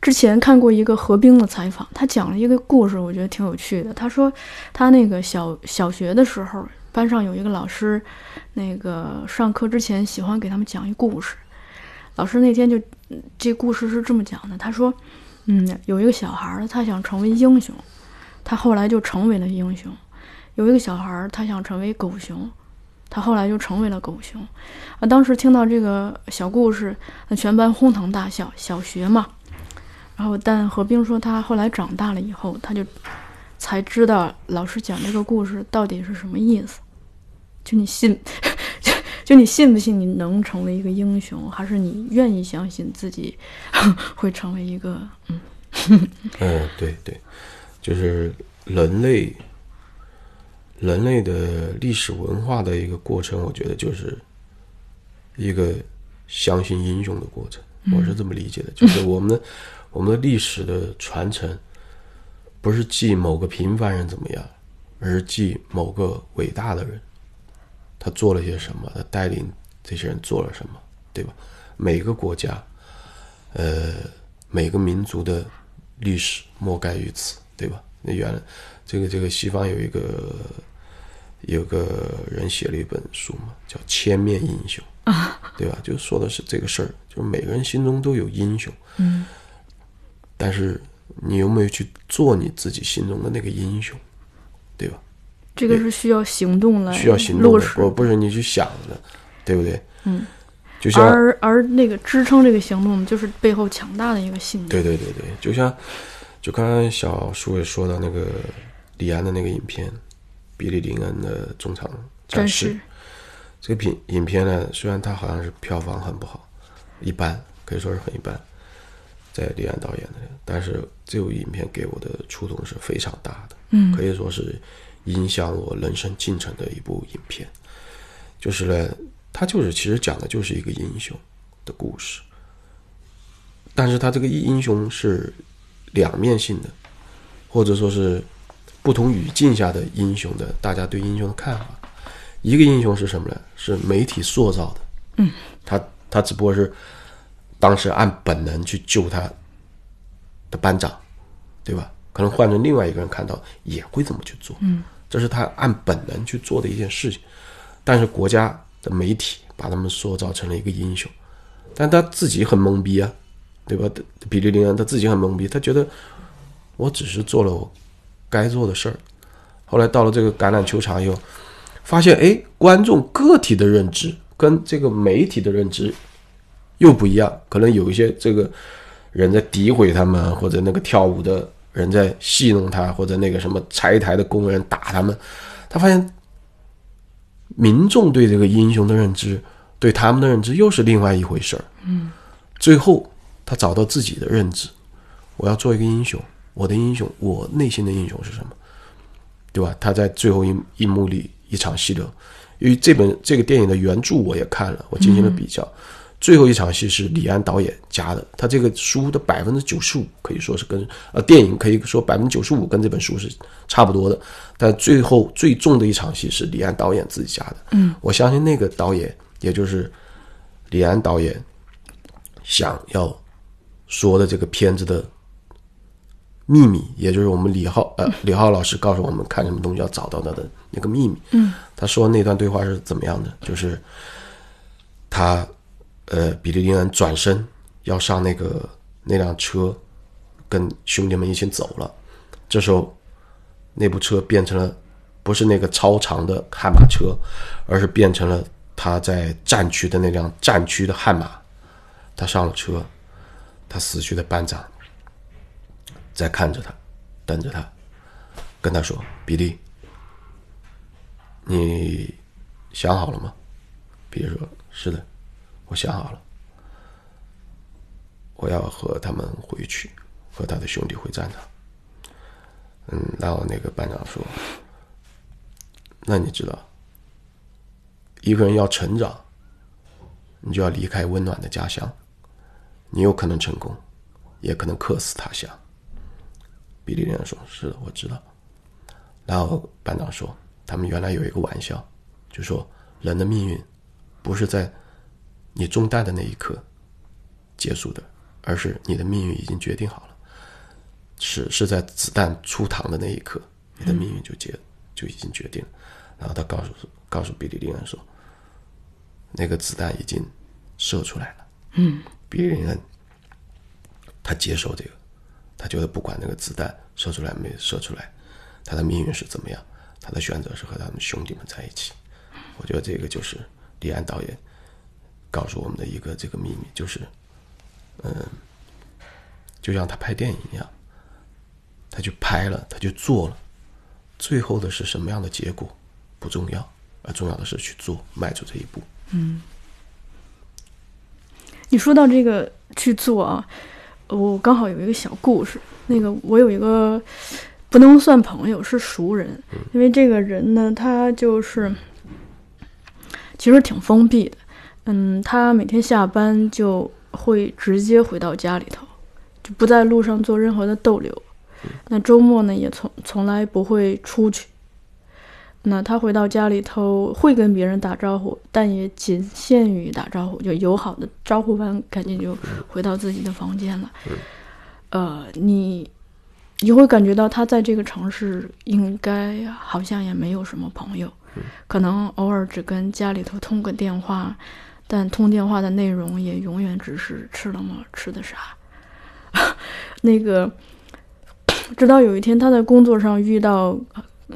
之前看过一个何冰的采访，他讲了一个故事，我觉得挺有趣的。他说他那个小小学的时候，班上有一个老师，那个上课之前喜欢给他们讲一故事。老师那天就这故事是这么讲的，他说：“嗯，有一个小孩儿，他想成为英雄，他后来就成为了英雄。有一个小孩儿，他想成为狗熊，他后来就成为了狗熊。啊，当时听到这个小故事，那全班哄堂大笑。小学嘛，然后但何冰说他后来长大了以后，他就才知道老师讲这个故事到底是什么意思。就你信。”就就你信不信你能成为一个英雄，还是你愿意相信自己 会成为一个嗯？嗯，对对，就是人类人类的历史文化的一个过程，我觉得就是一个相信英雄的过程。我是这么理解的，就是我们的我们的历史的传承，不是记某个平凡人怎么样，而是记某个伟大的人。他做了些什么？他带领这些人做了什么？对吧？每个国家，呃，每个民族的历史莫盖于此，对吧？那原来这个这个西方有一个有个人写了一本书嘛，叫《千面英雄》，对吧？就说的是这个事儿，就是每个人心中都有英雄，嗯，但是你有没有去做你自己心中的那个英雄，对吧？这个是需要行动来需要行动的，不不是你去想的，对不对？嗯，就像而而那个支撑这个行动，就是背后强大的一个信念。对对对对，就像就刚刚小叔也说到那个李安的那个影片《比利林恩的中场战士》，这个品影片呢，虽然它好像是票房很不好，一般可以说是很一般，在李安导演的，但是这部影片给我的触动是非常大的，嗯，可以说是。影响我人生进程的一部影片，就是呢，它就是其实讲的就是一个英雄的故事，但是他这个英雄是两面性的，或者说是不同语境下的英雄的，大家对英雄的看法。一个英雄是什么呢？是媒体塑造的，嗯，他他只不过是当时按本能去救他的班长，对吧？可能换成另外一个人看到也会这么去做，嗯。这是他按本能去做的一件事情，但是国家的媒体把他们塑造成了一个英雄，但他自己很懵逼啊，对吧？比利林恩他自己很懵逼，他觉得我只是做了我该做的事儿。后来到了这个橄榄球场以后，发现哎，观众个体的认知跟这个媒体的认知又不一样，可能有一些这个人在诋毁他们，或者那个跳舞的。人在戏弄他，或者那个什么拆台的工人打他们，他发现民众对这个英雄的认知，对他们的认知又是另外一回事儿。嗯，最后他找到自己的认知，我要做一个英雄，我的英雄，我内心的英雄是什么？对吧？他在最后一一幕里一场戏的，因为这本这个电影的原著我也看了，我进行了比较。最后一场戏是李安导演加的，他这个书的百分之九十五可以说是跟呃电影可以说百分之九十五跟这本书是差不多的，但最后最重的一场戏是李安导演自己加的。嗯，我相信那个导演，也就是李安导演想要说的这个片子的秘密，也就是我们李浩呃李浩老师告诉我们看什么东西要找到他的那个秘密。嗯，他说那段对话是怎么样的？就是他。呃，比利林恩转身要上那个那辆车，跟兄弟们一起走了。这时候，那部车变成了不是那个超长的悍马车，而是变成了他在战区的那辆战区的悍马。他上了车，他死去的班长在看着他，等着他，跟他说：“比利，你想好了吗？”比利说：“是的。”我想好了，我要和他们回去，和他的兄弟回战场。嗯，然后那个班长说：“那你知道，一个人要成长，你就要离开温暖的家乡。你有可能成功，也可能客死他乡。”比利连说：“是的，我知道。”然后班长说：“他们原来有一个玩笑，就说人的命运不是在……”你中弹的那一刻结束的，而是你的命运已经决定好了，是是在子弹出膛的那一刻，你的命运就结就已经决定了。然后他告诉告诉比利林恩说，那个子弹已经射出来了。嗯，比利林恩他接受这个，他觉得不管那个子弹射出来没射出来，他的命运是怎么样，他的选择是和他们兄弟们在一起。我觉得这个就是李安导演告诉我们的一个这个秘密，就是，嗯，就像他拍电影一样，他去拍了，他去做了，最后的是什么样的结果不重要，而重要的是去做，迈出这一步。嗯你说到这个去做啊，我刚好有一个小故事。那个我有一个不能算朋友，是熟人，因为这个人呢，他就是其实挺封闭的。嗯，他每天下班就会直接回到家里头，就不在路上做任何的逗留。那周末呢，也从从来不会出去。那他回到家里头会跟别人打招呼，但也仅限于打招呼，就友好的招呼完，赶紧就回到自己的房间了。呃，你你会感觉到他在这个城市应该好像也没有什么朋友，可能偶尔只跟家里头通个电话，但通电话的内容也永远只是吃了吗？吃的啥？那个，直到有一天他在工作上遇到。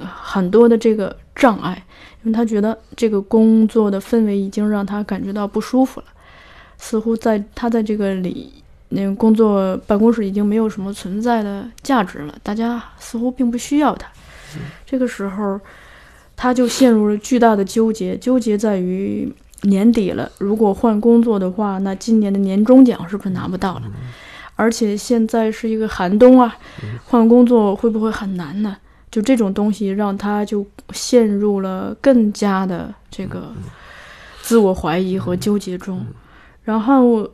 很多的这个障碍，因为他觉得这个工作的氛围已经让他感觉到不舒服了，似乎在他在这个里那个工作办公室已经没有什么存在的价值了，大家似乎并不需要他。这个时候，他就陷入了巨大的纠结，纠结在于年底了，如果换工作的话，那今年的年终奖是不是拿不到了？而且现在是一个寒冬啊，换工作会不会很难呢？就这种东西，让他就陷入了更加的这个自我怀疑和纠结中。然后，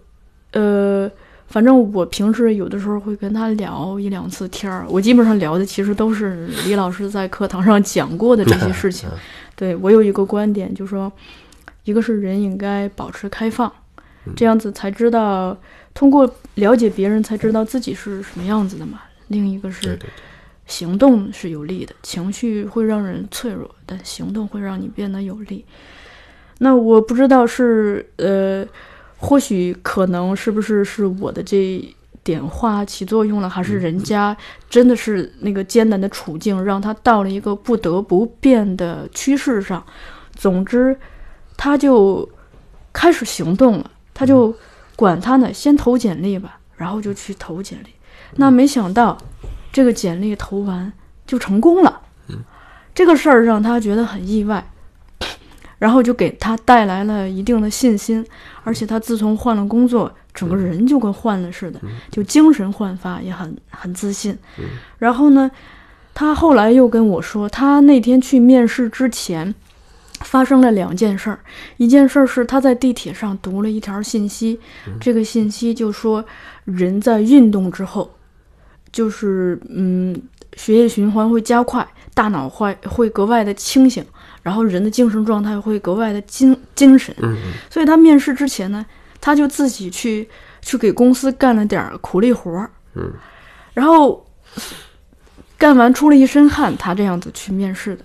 呃，反正我平时有的时候会跟他聊一两次天儿，我基本上聊的其实都是李老师在课堂上讲过的这些事情。对我有一个观点，就是说，一个是人应该保持开放，这样子才知道通过了解别人才知道自己是什么样子的嘛。另一个是。行动是有利的，情绪会让人脆弱，但行动会让你变得有力。那我不知道是呃，或许可能是不是是我的这点话起作用了，还是人家真的是那个艰难的处境让他到了一个不得不变的趋势上。总之，他就开始行动了，他就管他呢，先投简历吧，然后就去投简历。那没想到。这个简历投完就成功了，这个事儿让他觉得很意外，然后就给他带来了一定的信心，而且他自从换了工作，整个人就跟换了似的，就精神焕发，也很很自信。然后呢，他后来又跟我说，他那天去面试之前发生了两件事儿，一件事儿是他在地铁上读了一条信息，这个信息就说人在运动之后。就是嗯，血液循环会加快，大脑会会格外的清醒，然后人的精神状态会格外的精精神。嗯所以他面试之前呢，他就自己去去给公司干了点苦力活儿。嗯。然后干完出了一身汗，他这样子去面试的，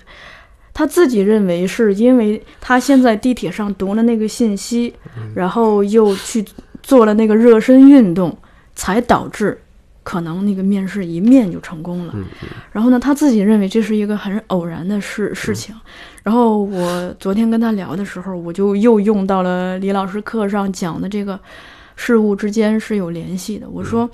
他自己认为是因为他先在地铁上读了那个信息，然后又去做了那个热身运动，才导致。可能那个面试一面就成功了，然后呢，他自己认为这是一个很偶然的事事情。然后我昨天跟他聊的时候，我就又用到了李老师课上讲的这个事物之间是有联系的。我说，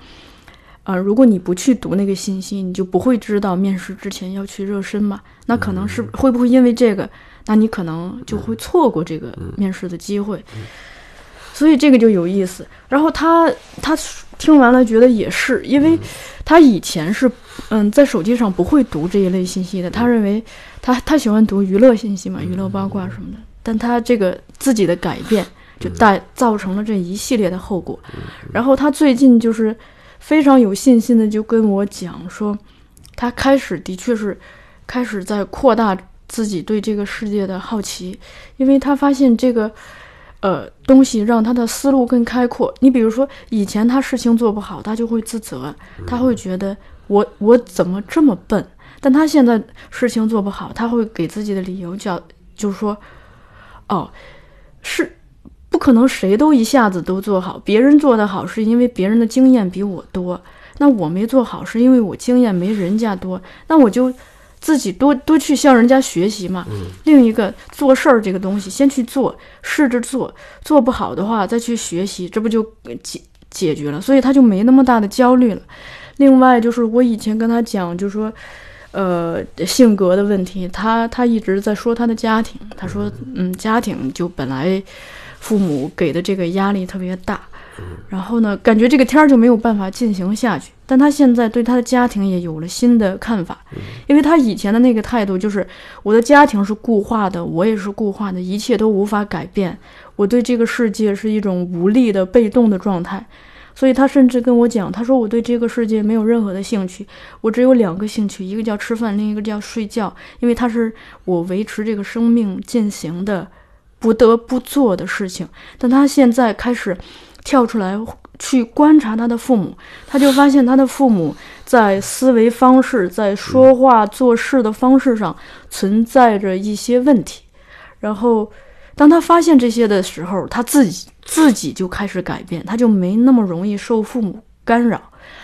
呃，如果你不去读那个信息，你就不会知道面试之前要去热身嘛。那可能是会不会因为这个，那你可能就会错过这个面试的机会。所以这个就有意思。然后他他。听完了，觉得也是，因为他以前是，嗯，在手机上不会读这一类信息的。他认为，他他喜欢读娱乐信息嘛，娱乐八卦什么的。但他这个自己的改变，就带造成了这一系列的后果。然后他最近就是非常有信心的，就跟我讲说，他开始的确是开始在扩大自己对这个世界的好奇，因为他发现这个。呃，东西让他的思路更开阔。你比如说，以前他事情做不好，他就会自责，他会觉得我我怎么这么笨？但他现在事情做不好，他会给自己的理由叫，就是说，哦，是不可能谁都一下子都做好，别人做得好是因为别人的经验比我多，那我没做好是因为我经验没人家多，那我就自己多多去向人家学习嘛。另一个做事儿这个东西，先去做，试着做，做不好的话再去学习，这不就解解决了？所以他就没那么大的焦虑了。另外就是我以前跟他讲，就说。呃，性格的问题，他他一直在说他的家庭。他说，嗯，家庭就本来父母给的这个压力特别大，然后呢，感觉这个天儿就没有办法进行下去。但他现在对他的家庭也有了新的看法，因为他以前的那个态度就是我的家庭是固化的，我也是固化的，一切都无法改变。我对这个世界是一种无力的、被动的状态。所以他甚至跟我讲，他说我对这个世界没有任何的兴趣，我只有两个兴趣，一个叫吃饭，另一个叫睡觉，因为他是我维持这个生命进行的不得不做的事情。但他现在开始跳出来去观察他的父母，他就发现他的父母在思维方式、在说话做事的方式上存在着一些问题。然后当他发现这些的时候，他自己。自己就开始改变，他就没那么容易受父母干扰。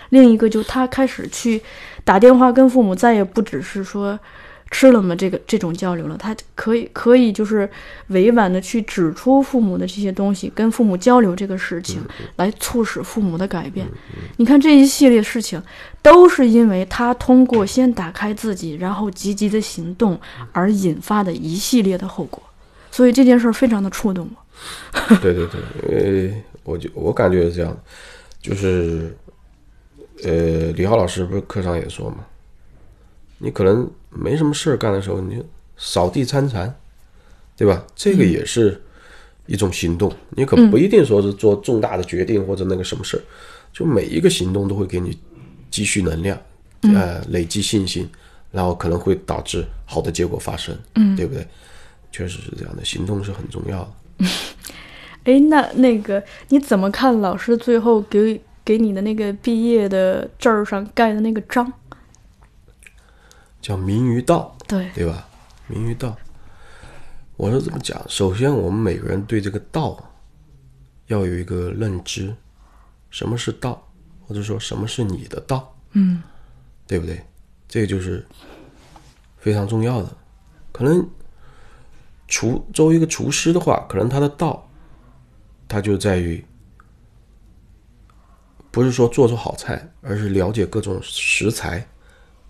另一个就他开始去打电话跟父母，再也不只是说吃了吗这个这种交流了，他可以可以就是委婉的去指出父母的这些东西，跟父母交流这个事情，来促使父母的改变。你看这一系列事情，都是因为他通过先打开自己，然后积极的行动而引发的一系列的后果。所以这件事儿非常的触动我。对对对，因为我就我感觉是这样，就是呃，李浩老师不是课上也说嘛，你可能没什么事儿干的时候，你就扫地参禅，对吧？这个也是一种行动，你可不一定说是做重大的决定或者那个什么事儿，就每一个行动都会给你积蓄能量，呃，累积信心，然后可能会导致好的结果发生，嗯，对不对？确实是这样的，行动是很重要的。哎，那那个你怎么看老师最后给给你的那个毕业的证儿上盖的那个章？叫明于道，对对吧？明于道，我是这么讲。首先，我们每个人对这个道要有一个认知，什么是道，或者说什么是你的道？嗯，对不对？这个就是非常重要的，可能。厨作为一个厨师的话，可能他的道，他就在于，不是说做出好菜，而是了解各种食材，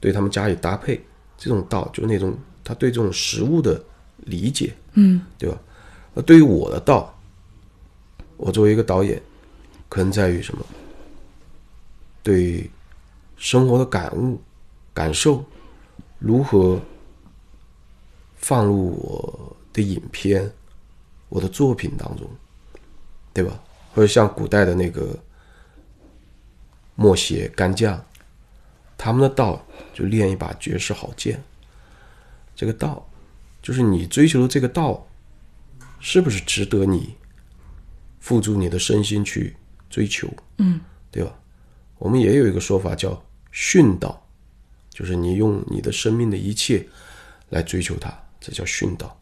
对他们加以搭配。这种道就是那种他对这种食物的理解，嗯，对吧？那对于我的道，我作为一个导演，可能在于什么？对生活的感悟、感受，如何放入我。的影片，我的作品当中，对吧？或者像古代的那个墨邪干将，他们的道就练一把绝世好剑。这个道，就是你追求的这个道，是不是值得你付诸你的身心去追求？嗯，对吧？我们也有一个说法叫殉道，就是你用你的生命的一切来追求它，这叫殉道。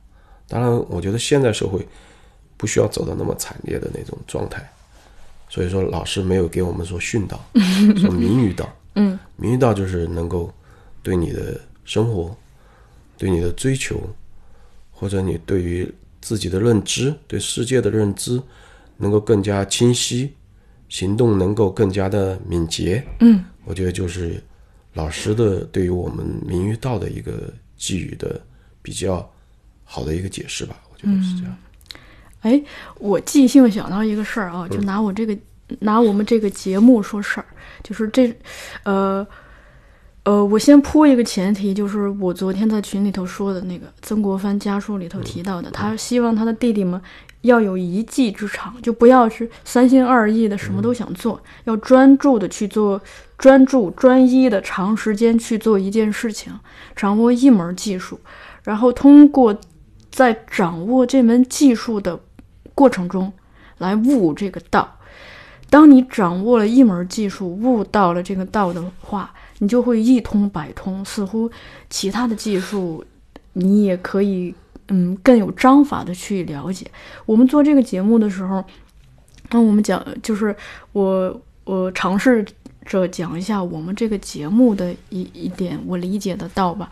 当然，我觉得现在社会不需要走到那么惨烈的那种状态，所以说老师没有给我们说殉道，说明于道。嗯，明玉道就是能够对你的生活、对你的追求，或者你对于自己的认知、对世界的认知，能够更加清晰，行动能够更加的敏捷。嗯，我觉得就是老师的对于我们明玉道的一个寄予的比较。好的一个解释吧，我觉得是这样。哎，我即兴想到一个事儿啊，就拿我这个拿我们这个节目说事儿，就是这，呃呃，我先铺一个前提，就是我昨天在群里头说的那个曾国藩家书里头提到的，他希望他的弟弟们要有一技之长，就不要是三心二意的什么都想做，要专注的去做，专注专一的长时间去做一件事情，掌握一门技术，然后通过。在掌握这门技术的过程中，来悟这个道。当你掌握了一门技术，悟到了这个道的话，你就会一通百通。似乎其他的技术，你也可以嗯更有章法的去了解。我们做这个节目的时候，那我们讲就是我我尝试着讲一下我们这个节目的一一点我理解的道吧。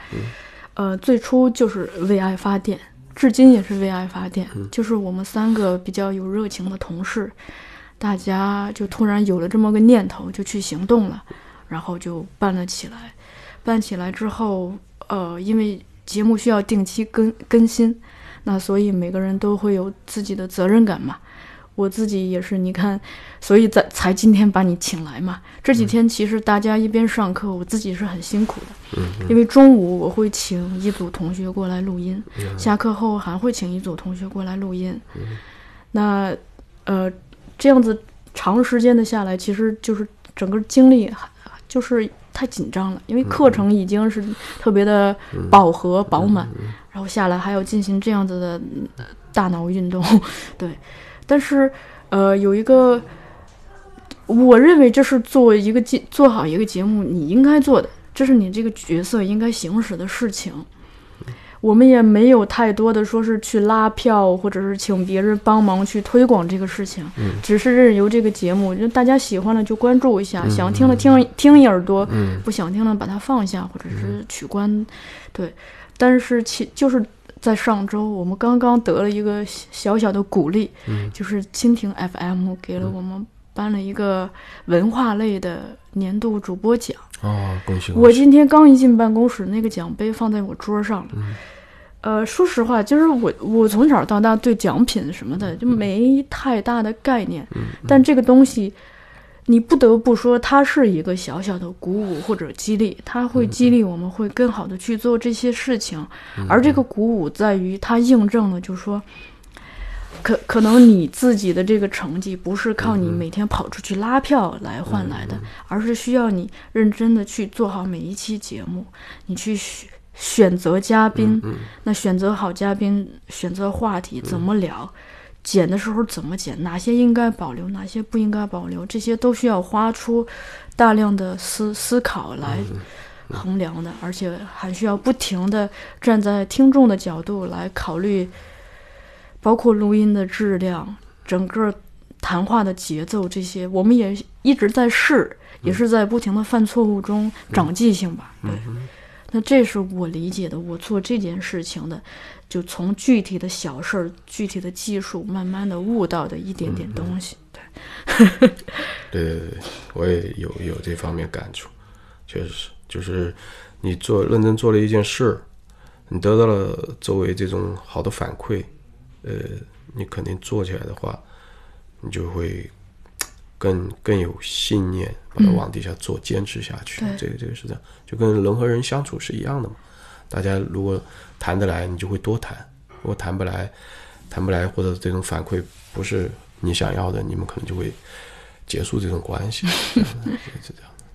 呃，最初就是为爱发电，至今也是为爱发电。就是我们三个比较有热情的同事。大家就突然有了这么个念头，就去行动了，然后就办了起来。办起来之后，呃，因为节目需要定期更更新，那所以每个人都会有自己的责任感嘛。我自己也是，你看，所以在才今天把你请来嘛。这几天其实大家一边上课，我自己是很辛苦的，因为中午我会请一组同学过来录音，下课后还会请一组同学过来录音。那，呃。这样子长时间的下来，其实就是整个精力就是太紧张了，因为课程已经是特别的饱和饱满，然后下来还要进行这样子的大脑运动，对。但是，呃，有一个，我认为这是做一个节做好一个节目你应该做的，这是你这个角色应该行使的事情。我们也没有太多的说是去拉票，或者是请别人帮忙去推广这个事情，只是任由这个节目，就大家喜欢了就关注一下，想听了听听一耳朵，不想听了把它放下或者是取关，对。但是其就是在上周，我们刚刚得了一个小小的鼓励，就是蜻蜓 FM 给了我们颁了一个文化类的年度主播奖。哦，恭喜！我今天刚一进办公室，那个奖杯放在我桌上了。呃，说实话，就是我我从小到大对奖品什么的就没太大的概念。但这个东西，你不得不说，它是一个小小的鼓舞或者激励，它会激励我们会更好的去做这些事情。而这个鼓舞在于，它印证了，就是说。可可能你自己的这个成绩不是靠你每天跑出去拉票来换来的，而是需要你认真的去做好每一期节目，你去选选择嘉宾，那选择好嘉宾，选择话题怎么聊，剪的时候怎么剪，哪些应该保留，哪些不应该保留，这些都需要花出大量的思思考来衡量的，而且还需要不停的站在听众的角度来考虑。包括录音的质量，整个谈话的节奏，这些我们也一直在试，也是在不停的犯错误中长记性吧。对，那这是我理解的，我做这件事情的，就从具体的小事儿、具体的技术，慢慢的悟到的一点点东西。对，对对对，我也有有这方面感触，确实是，就是你做认真做了一件事，你得到了周围这种好的反馈。呃，你肯定做起来的话，你就会更更有信念，把它往底下做，坚持下去。这个这个是这样，就跟人和人相处是一样的嘛。大家如果谈得来，你就会多谈；如果谈不来，谈不来或者这种反馈不是你想要的，你们可能就会结束这种关系。是这样的。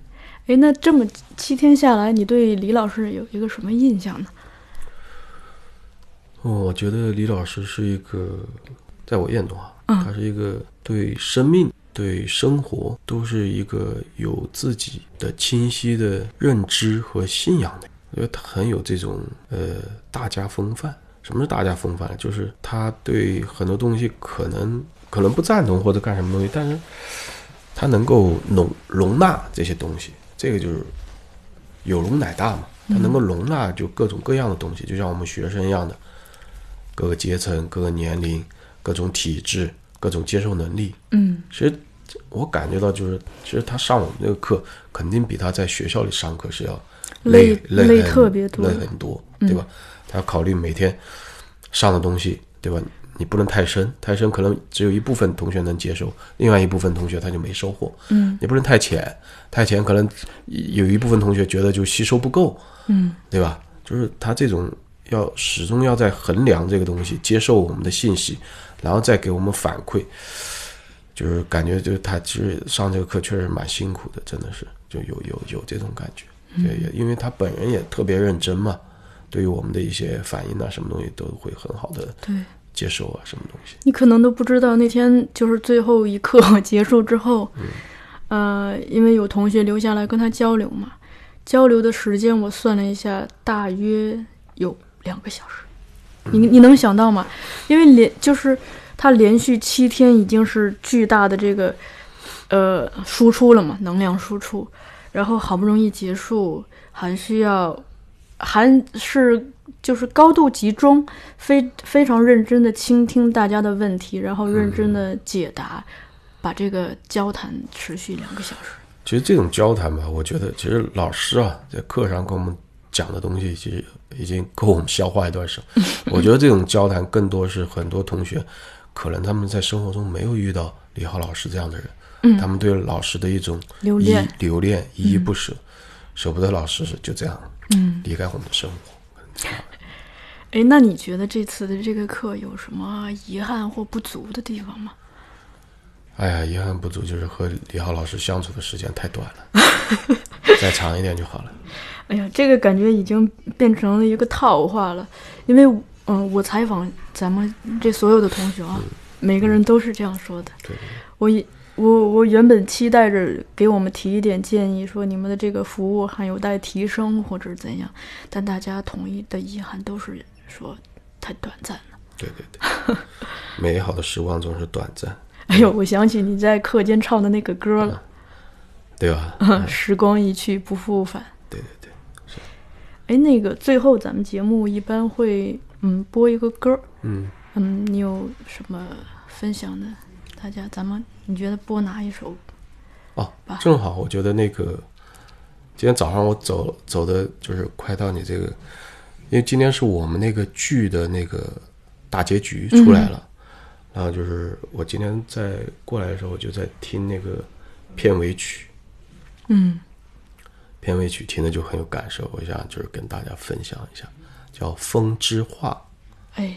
哎，那这么七天下来，你对李老师有一个什么印象呢？我觉得李老师是一个，在我眼中啊，他是一个对生命、对生活都是一个有自己的清晰的认知和信仰的。我觉得他很有这种呃大家风范。什么是大家风范？就是他对很多东西可能可能不赞同或者干什么东西，但是他能够容容纳这些东西。这个就是有容乃大嘛，他能够容纳就各种各样的东西，就像我们学生一样的。各个阶层、各个年龄、各种体质、各种接受能力，嗯，其实我感觉到就是，其实他上我们这个课，肯定比他在学校里上课是要累累特别多，累很多，对吧？他要考虑每天上的东西，对吧？你不能太深，太深可能只有一部分同学能接受，另外一部分同学他就没收获。嗯，你不能太浅，太浅可能有一部分同学觉得就吸收不够，嗯，对吧？就是他这种。要始终要在衡量这个东西，接受我们的信息，然后再给我们反馈，就是感觉就是他其实上这个课确实蛮辛苦的，真的是就有有有这种感觉，也因为他本人也特别认真嘛，对于我们的一些反应啊什么东西都会很好的对接受啊，什么东西。你可能都不知道，那天就是最后一课 结束之后，呃，因为有同学留下来跟他交流嘛，交流的时间我算了一下，大约有两个小时。你你能想到吗？因为连就是他连续七天已经是巨大的这个呃输出了嘛，能量输出，然后好不容易结束，还需要还是就是高度集中，非非常认真的倾听大家的问题，然后认真的解答，把这个交谈持续两个小时。其实这种交谈吧，我觉得其实老师啊在课上跟我们讲的东西，其实已经够我们消化一段时间。我觉得这种交谈更多是很多同学可能他们在生活中没有遇到李浩老师这样的人，嗯他们对老师的一种留恋留恋、依依不舍，舍不得老师就这样嗯，离开我们的生活。哎，那你觉得这次的这个课有什么遗憾或不足的地方吗？哎呀，遗憾不足就是和李浩老师相处的时间太短了，再长一点就好了。哎呀，这个感觉已经变成了一个套话了，因为嗯、我采访咱们这所有的同学啊，每个人都是这样说的。我也我我原本期待着给我们提一点建议，说你们的这个服务还有待提升或者怎样，但大家统一的遗憾都是说太短暂了。对对对，美好的时光总是短暂，哎呦，我想起你在课间唱的那个歌了，对吧？时光一去不复返。哎，那个最后咱们节目一般会嗯播一个歌儿，嗯，嗯，你有什么分享的？大家咱们你觉得播哪一首？哦，正好，我觉得那个今天早上我走走的就是快到你这个，因为今天是我们那个剧的那个大结局出来了，然后就是我今天在过来的时候，我就在听那个片尾曲，嗯片尾曲听的就很有感受，我想就是跟大家分享一下，叫《风之画》。哎，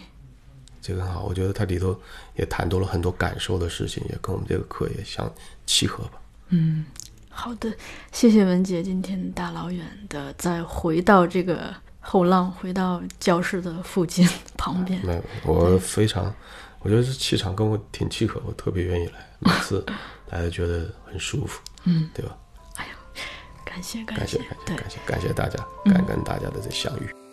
这个很好，我觉得它里头也谈到了很多感受的事情，也跟我们这个课也相契合吧。嗯好的，谢谢文杰今天大老远的再回到这个后浪，回到教室的附近旁边。没有，我非常，我觉得这气场跟我挺契合，我特别愿意来，每次 来都觉得很舒服，嗯，对吧？感谢感感谢感谢感谢感谢大家，感恩大家的这相遇。